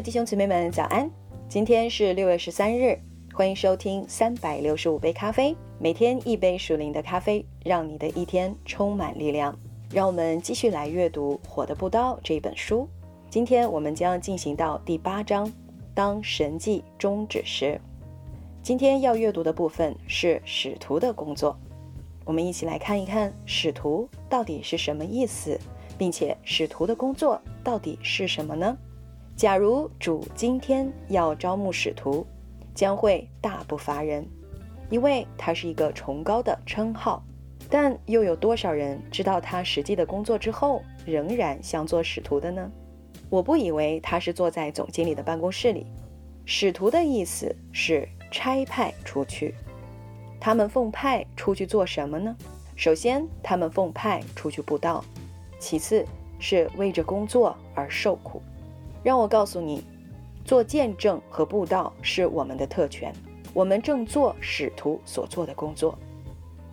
弟兄姊妹们，早安！今天是六月十三日，欢迎收听三百六十五杯咖啡，每天一杯属灵的咖啡，让你的一天充满力量。让我们继续来阅读《火的步道》这本书。今天我们将进行到第八章，当神迹终止时。今天要阅读的部分是使徒的工作。我们一起来看一看使徒到底是什么意思，并且使徒的工作到底是什么呢？假如主今天要招募使徒，将会大不乏人，因为他是一个崇高的称号。但又有多少人知道他实际的工作之后，仍然想做使徒的呢？我不以为他是坐在总经理的办公室里。使徒的意思是差派出去，他们奉派出去做什么呢？首先，他们奉派出去布道；其次，是为着工作而受苦。让我告诉你，做见证和布道是我们的特权。我们正做使徒所做的工作。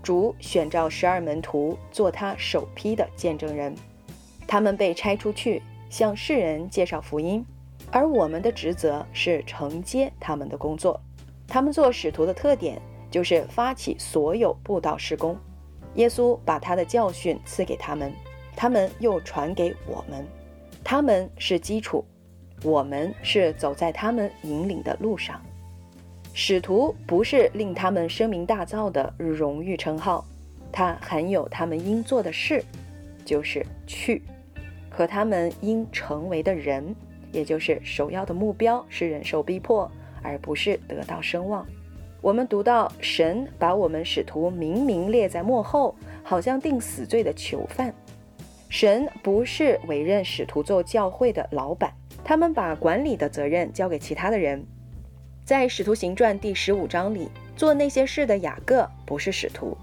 主选召十二门徒做他首批的见证人，他们被差出去向世人介绍福音，而我们的职责是承接他们的工作。他们做使徒的特点就是发起所有布道施工。耶稣把他的教训赐给他们，他们又传给我们。他们是基础。我们是走在他们引领的路上，使徒不是令他们声名大噪的荣誉称号，它含有他们应做的事，就是去，和他们应成为的人，也就是首要的目标是忍受逼迫，而不是得到声望。我们读到神把我们使徒明明列在幕后，好像定死罪的囚犯。神不是委任使徒做教会的老板。他们把管理的责任交给其他的人。在《使徒行传》第十五章里，做那些事的雅各不是使徒，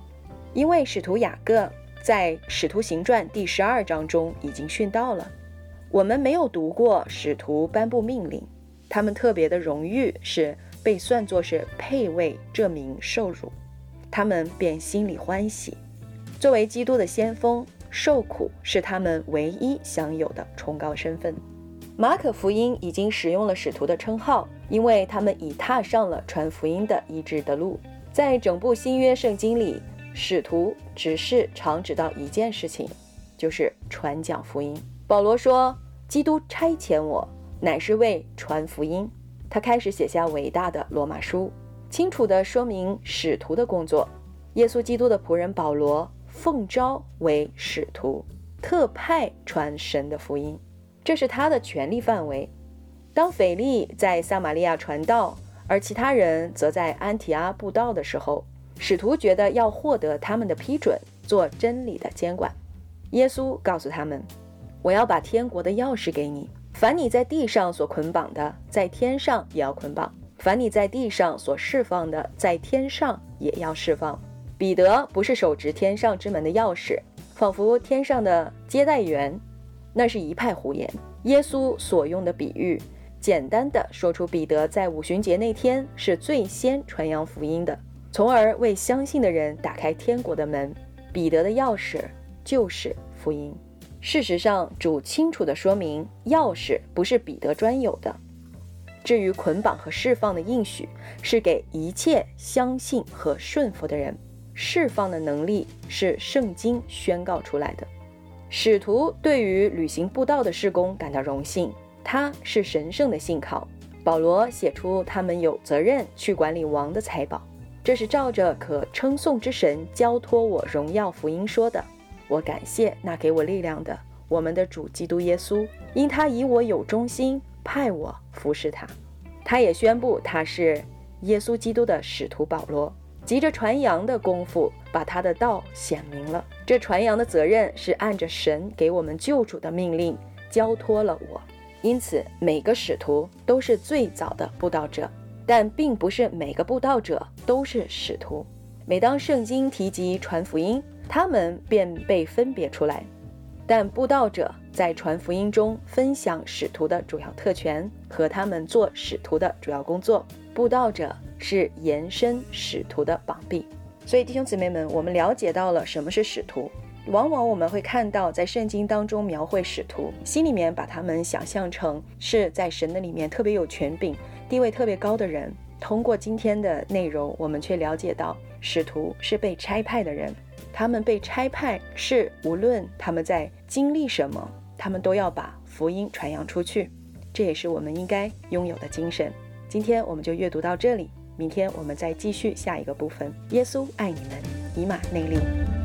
因为使徒雅各在《使徒行传》第十二章中已经殉道了。我们没有读过使徒颁布命令，他们特别的荣誉是被算作是配位这名受辱，他们便心里欢喜。作为基督的先锋，受苦是他们唯一享有的崇高身份。马可福音已经使用了使徒的称号，因为他们已踏上了传福音的医治的路。在整部新约圣经里，使徒只是常指到一件事情，就是传讲福音。保罗说：“基督差遣我，乃是为传福音。”他开始写下伟大的罗马书，清楚地说明使徒的工作。耶稣基督的仆人保罗奉召为使徒，特派传神的福音。这是他的权力范围。当腓力在撒玛利亚传道，而其他人则在安提阿布道的时候，使徒觉得要获得他们的批准，做真理的监管。耶稣告诉他们：“我要把天国的钥匙给你。凡你在地上所捆绑的，在天上也要捆绑；凡你在地上所释放的，在天上也要释放。”彼得不是手执天上之门的钥匙，仿佛天上的接待员。那是一派胡言。耶稣所用的比喻，简单的说出彼得在五旬节那天是最先传扬福音的，从而为相信的人打开天国的门。彼得的钥匙就是福音。事实上，主清楚地说明，钥匙不是彼得专有的。至于捆绑和释放的应许，是给一切相信和顺服的人。释放的能力是圣经宣告出来的。使徒对于履行布道的事工感到荣幸，他是神圣的信靠。保罗写出他们有责任去管理王的财宝，这是照着可称颂之神交托我荣耀福音说的。我感谢那给我力量的我们的主基督耶稣，因他以我有忠心，派我服侍他。他也宣布他是耶稣基督的使徒保罗。急着传扬的功夫，把他的道显明了。这传扬的责任是按着神给我们救主的命令交托了我。因此，每个使徒都是最早的布道者，但并不是每个布道者都是使徒。每当圣经提及传福音，他们便被分别出来。但布道者在传福音中分享使徒的主要特权和他们做使徒的主要工作。布道者。是延伸使徒的膀臂，所以弟兄姊妹们，我们了解到了什么是使徒。往往我们会看到，在圣经当中描绘使徒，心里面把他们想象成是在神的里面特别有权柄、地位特别高的人。通过今天的内容，我们却了解到，使徒是被差派的人，他们被差派是无论他们在经历什么，他们都要把福音传扬出去。这也是我们应该拥有的精神。今天我们就阅读到这里，明天我们再继续下一个部分。耶稣爱你们，以马内利。